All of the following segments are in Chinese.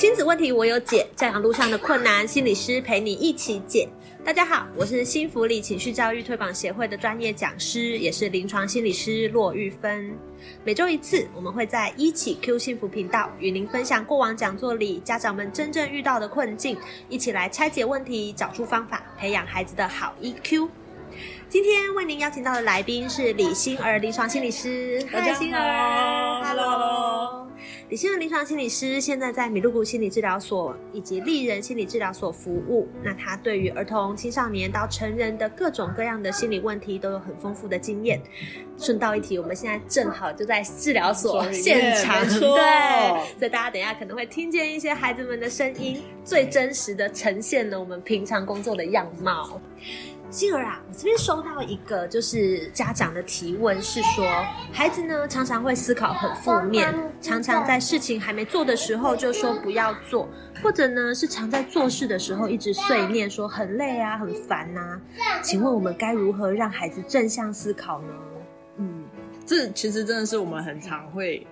亲子问题我有解，教养路上的困难，心理师陪你一起解。大家好，我是新福利情绪教育推广协会的专业讲师，也是临床心理师骆玉芬。每周一次，我们会在一起 Q 幸福频道与您分享过往讲座里家长们真正遇到的困境，一起来拆解问题，找出方法，培养孩子的好 EQ。今天为您邀请到的来宾是李欣儿临床心理师，大家嗨欣儿好，Hello。李欣的临床心理师现在在米露谷心理治疗所以及丽人心理治疗所服务。那他对于儿童、青少年到成人的各种各样的心理问题都有很丰富的经验。顺道一提，我们现在正好就在治疗所现场，对，所以大家等一下可能会听见一些孩子们的声音，最真实的呈现了我们平常工作的样貌。欣儿啊，我这边收到一个就是家长的提问，是说孩子呢常常会思考很负面，常常在事情还没做的时候就说不要做，或者呢是常在做事的时候一直碎念说很累啊、很烦呐、请问我们该如何让孩子正向思考呢？嗯，这其实真的是我们很常会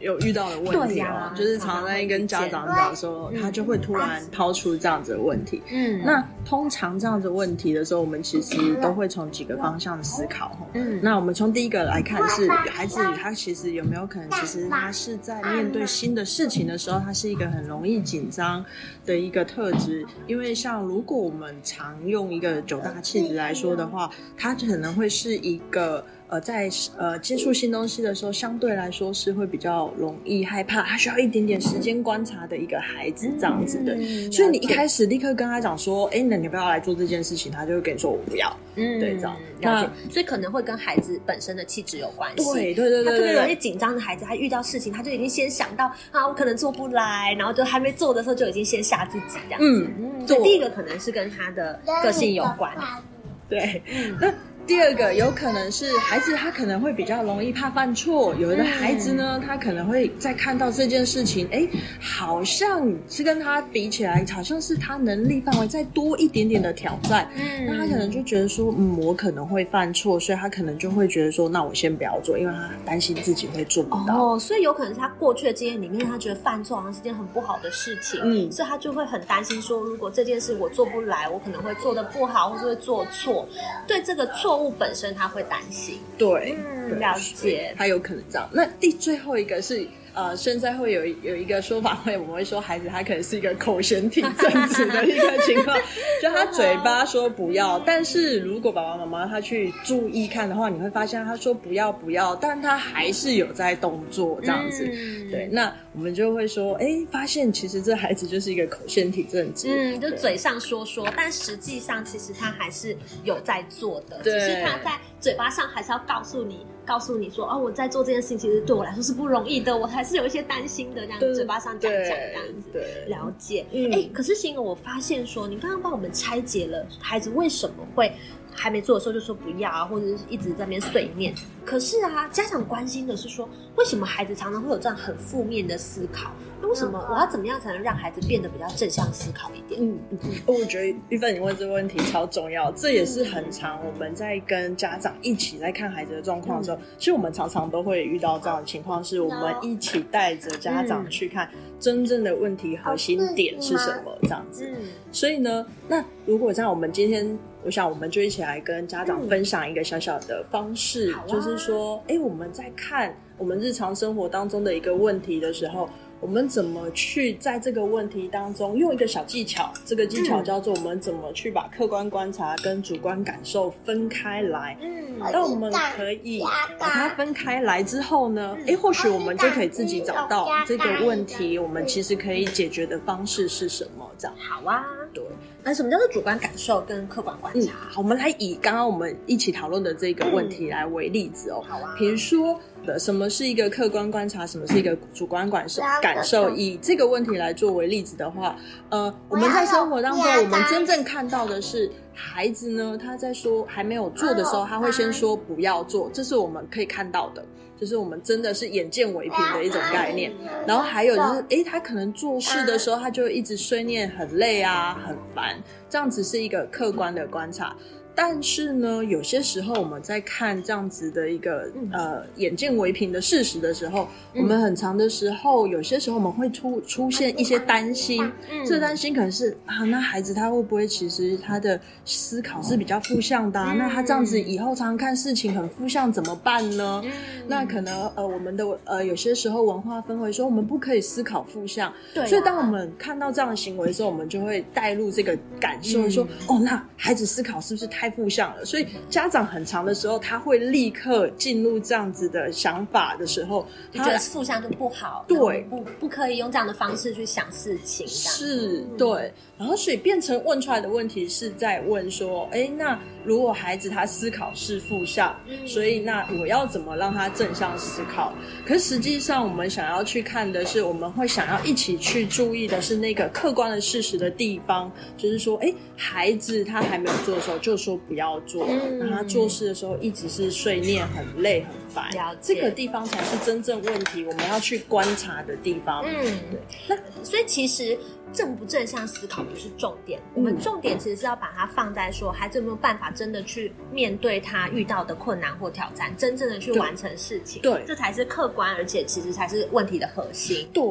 有遇到的问题哦、就是常常在跟家长讲说，他就会突然抛出这样子的问题。嗯那通常这样子问题的时候，我们其实都会从几个方向思考哈。嗯那我们从第一个来看是孩子，他其实有没有可能，其实他是在面对新的事情的时候，他是一个很容易紧张的一个特质。因为像如果我们常用一个九大气质来说的话，他可能会是一个。呃，在呃接触新东西的时候，相对来说是会比较容易害怕，他需要一点点时间观察的一个孩子，这样子的。嗯所以你一开始立刻跟他讲说，哎，那你不要来做这件事情，他就会跟你说我不要。嗯对这样了解，所以可能会跟孩子本身的气质有关系。对对对他特别有些对对对。紧张的孩子，他遇到事情，他就已经先想到啊，我可能做不来，然后就还没做的时候就已经先吓自己这样子。嗯嗯，做所以第一个可能是跟他的个性有关。对，那第二个有可能是孩子他可能会比较容易怕犯错，有的孩子呢，他可能会在看到这件事情，哎，好像是跟他比起来，好像是他能力范围再多一点点的挑战，嗯。那他可能就觉得说，嗯，我可能会犯错，所以他可能就会觉得说，那我先不要做，因为他担心自己会做不到。哦，所以有可能是他过去的经验里面，他觉得犯错好像是件很不好的事情，嗯。所以他就会很担心说，如果这件事我做不来，我可能会做的不好，或是会做错，对这个错误本身他会担心。对，了解。他有可能这样。那第最后一个是。呃，现在会有有一个说法，会我们会说孩子他可能是一个口嫌体正直的一个情况，就他 嘴巴说不要，但是如果爸爸妈妈他去注意看的话，你会发现他说不要不要，但他还是有在动作这样子。嗯。对，那我们就会说，哎，发现其实这孩子就是一个口嫌体正直，嗯，就嘴上说说，但实际上其实他还是有在做的，只对。是他在嘴巴上还是要告诉你，告诉你说，哦，我在做这件事情，其实对我来说是不容易的，我还是有一些担心的，这样嘴巴上讲讲这样子。对了解，嗯哎、可是欣儿，我发现说，你刚刚帮我们拆解了孩子为什么会还没做的时候就说不要啊，或者是一直在那边碎念。可是啊，家长关心的是说，为什么孩子常常会有这样很负面的思考？那为什么我要怎么样才能让孩子变得比较正向思考一点？嗯，嗯我觉得玉芬你问这个问题超重要，这也是很常我们在跟家长一起在看孩子的状况的时候，其实我们常常都会遇到这样的情况，是我们一起带着家长去看真正的问题核心点是什么，这样子。嗯所以呢，那如果这样，我们今天，我想我们就一起来跟家长分享一个小小的方式，就是说，哎，我们在看我们日常生活当中的一个问题的时候。我们怎么去在这个问题当中用一个小技巧？这个技巧叫做我们怎么去把客观观察跟主观感受分开来。嗯那我们可以把它分开来之后呢，诶，或许我们就可以自己找到这个问题，我们其实可以解决的方式是什么？这样好啊。对。那什么叫做主观感受跟客观观嗯，察？好，我们来以刚刚我们一起讨论的这个问题来为例子哦。好啊比如说的什么是一个客观观察，什么是一个主观感受感受？以这个问题来作为例子的话，呃，我们在生活当中，我们真正看到的是孩子呢，他在说还没有做的时候，他会先说不要做，这是我们可以看到的，就是我们真的是眼见为凭的一种概念。然后还有就是，哎，他可能做事的时候，他就一直碎念，很累啊，很烦，这样子是一个客观的观察。但是呢，有些时候我们在看这样子的一个呃眼见为凭的事实的时候，我们很长的时候，有些时候我们会出出现一些担心。这担心可能是啊，那孩子他会不会其实他的思考是比较负向的？那他这样子以后常常看事情很负向怎么办呢？那可能呃我们的呃有些时候文化氛围说我们不可以思考负向，对所以当我们看到这样的行为的时候，我们就会带入这个感受，说哦，那孩子思考是不是太？太负向了，所以家长很长的时候，他会立刻进入这样子的想法的时候，他觉得负向就不好，对，不不可以用这样的方式去想事情，是，对。然后所以变成问出来的问题是在问说，哎，那如果孩子他思考是负向，所以那我要怎么让他正向思考？可实际上我们想要去看的是，我们会想要一起去注意的是那个客观的事实的地方，就是说，哎，孩子他还没有做的时候就说。不要做，那他做事的时候一直是睡念，很累很烦。这个地方才是真正问题，我们要去观察的地方。嗯，对。那所以其实正不正向思考不是重点，我们重点其实是要把它放在说，孩子有没有办法真的去面对他遇到的困难或挑战，真正的去完成事情。对，这才是客观，而且其实才是问题的核心。对，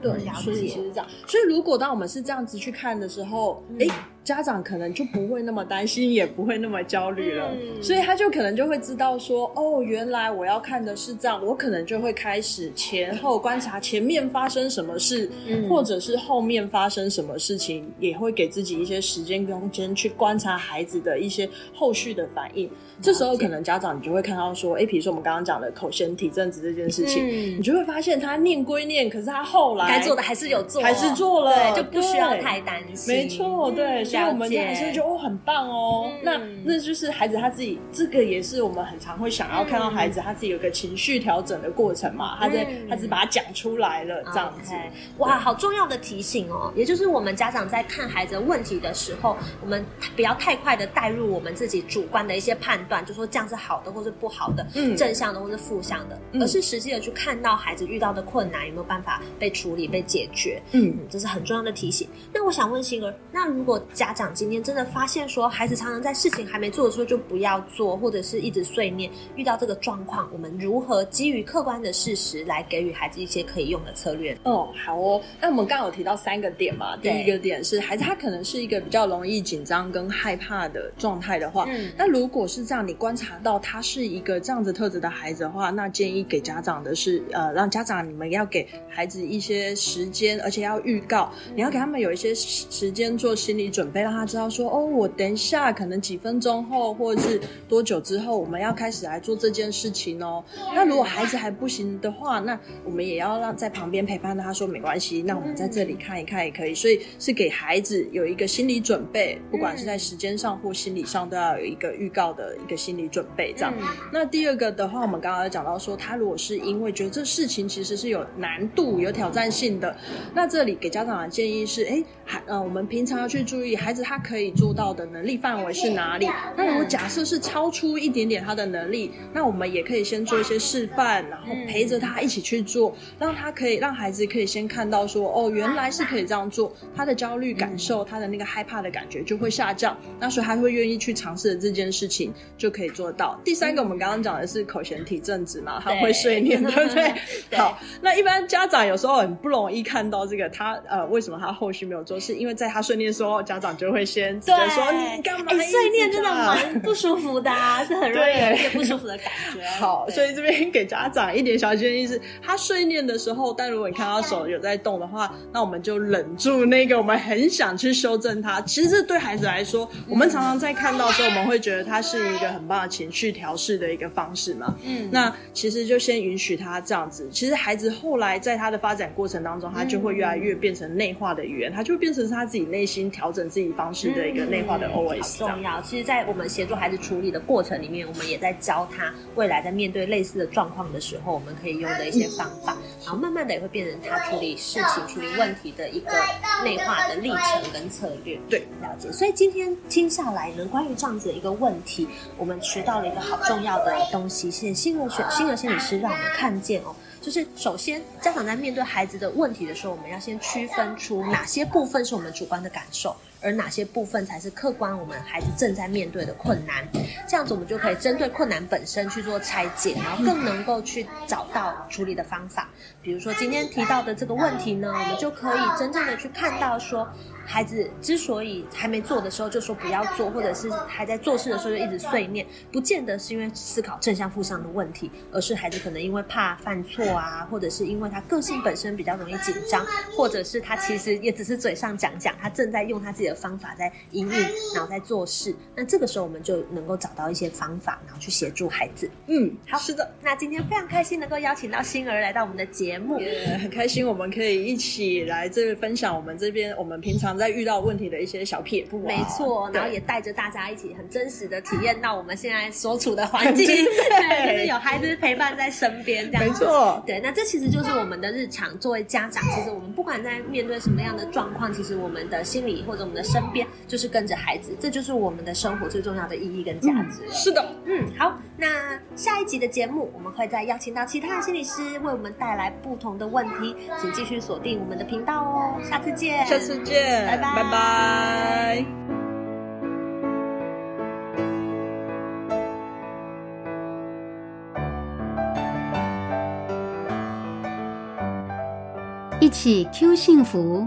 对，所以其实这样。所以如果当我们是这样子去看的时候，哎。家长可能就不会那么担心，也不会那么焦虑了，所以他就可能就会知道说，哦，原来我要看的是这样，我可能就会开始前后观察前面发生什么事，或者是后面发生什么事情，也会给自己一些时间空间去观察孩子的一些后续的反应。这时候可能家长你就会看到说，哎，比如说我们刚刚讲的口嫌体正直这件事情，你就会发现他念归念，可是他后来该做的还是有做，还是做了，就不需要太担心。没错，对。所以我们就还是觉得哦很棒哦，那那就是孩子他自己，这个也是我们很常会想要看到孩子他自己有个情绪调整的过程嘛，他在他只把它讲出来了这样子。哇，好重要的提醒哦，也就是我们家长在看孩子问题的时候，我们不要太快的带入我们自己主观的一些判断，就说这样是好的或是不好的，嗯，正向的或是负向的，而是实际的去看到孩子遇到的困难有没有办法被处理被解决，嗯，这是很重要的提醒。那我想问星儿，那如果家长今天真的发现说，孩子常常在事情还没做的时候就不要做，或者是一直碎念。遇到这个状况，我们如何基于客观的事实来给予孩子一些可以用的策略？哦，好哦。那我们刚刚有提到三个点嘛，第一个点是孩子他可能是一个比较容易紧张跟害怕的状态的话，嗯那如果是这样，你观察到他是一个这样子特质的孩子的话，那建议给家长的是，呃，让家长你们要给孩子一些时间，而且要预告，你要给他们有一些时间做心理准备，让他知道说，哦，我等一下可能几分钟后，或者是多久之后，我们要开始来做这件事情哦。那如果孩子还不行的话，那我们也要让在旁边陪伴他，说没关系，那我们在这里看一看也可以。所以是给孩子有一个心理准备，不管是在时间上或心理上，都要有一个预告的一个心理准备。这样。那第二个的话，我们刚刚讲到说，他如果是因为觉得这事情其实是有难度、有挑战性的，那这里给家长的建议是，哎，还呃，我们平常要去注意孩子他可以做到的能力范围是哪里。那如果假设是超出一点点他的能力，那我们也可以先做一些示范，然后陪着他一起去做，让他可以让孩子可以先看到说，哦，原来是可以这样做，他的焦虑感受、他的那个害怕的感觉就会下降，那所以他会愿意去尝试的这件事情就可以做到。第三个，我们刚刚讲的是口嫌体正直嘛，他会睡念，对不对？好，那一般家长有时候很不容易看到这个，他呃，为什么他后续没有做？是因为在他睡念的时候，家长就会先直接说你干嘛？碎念真的蛮不舒服的，是很容易有一些不舒服的感觉。好，所以这边给家长一点小建议是，他碎念的时候，但如果你看到手有在动的话，那我们就忍住那个我们很想去修正他。其实这对孩子来说，我们常常在看到的时候，我们会觉得他是一个很棒的情绪调试的一个方式嘛。嗯，那其实就先允许他这样子。其实孩子后来在他的发展过程当中，他就会越来越变成内化的语言，他就变成他自己内心调整自己。己方式的一个内化的 OS，重要。其实，在我们协助孩子处理的过程里面，我们也在教他未来在面对类似的状况的时候，我们可以用的一些方法，然后慢慢的也会变成他处理事情、处理问题的一个内化的历程跟策略。对，了解。所以今天听下来呢，关于这样子的一个问题，我们学到了一个好重要的东西，是新的学新的心理师让我们看见哦。就是首先，家长在面对孩子的问题的时候，我们要先区分出哪些部分是我们主观的感受，而哪些部分才是客观我们孩子正在面对的困难。这样子，我们就可以针对困难本身去做拆解，然后更能够去找到处理的方法。比如说今天提到的这个问题呢，我们就可以真正的去看到说。孩子之所以还没做的时候就说不要做，或者是还在做事的时候就一直碎念，不见得是因为思考正向负向的问题，而是孩子可能因为怕犯错啊，或者是因为他个性本身比较容易紧张，或者是他其实也只是嘴上讲讲，他正在用他自己的方法在营运，然后在做事。那这个时候我们就能够找到一些方法，然后去协助孩子。嗯，好，是的。那今天非常开心能够邀请到星儿来到我们的节目，也 很开心我们可以一起来这边分享我们这边我们平常。在遇到问题的一些小撇步，没错，然后也带着大家一起很真实的体验到我们现在所处的环境，对，就是有孩子陪伴在身边，这样没错，对，那这其实就是我们的日常。作为家长，其实我们不管在面对什么样的状况，其实我们的心理或者我们的身边，就是跟着孩子，这就是我们的生活最重要的意义跟价值。是的，嗯，好，那下一集的节目，我们会再邀请到其他的心理师为我们带来不同的问题，请继续锁定我们的频道哦，下次见，下次见。拜拜拜拜！一起 Q 幸福，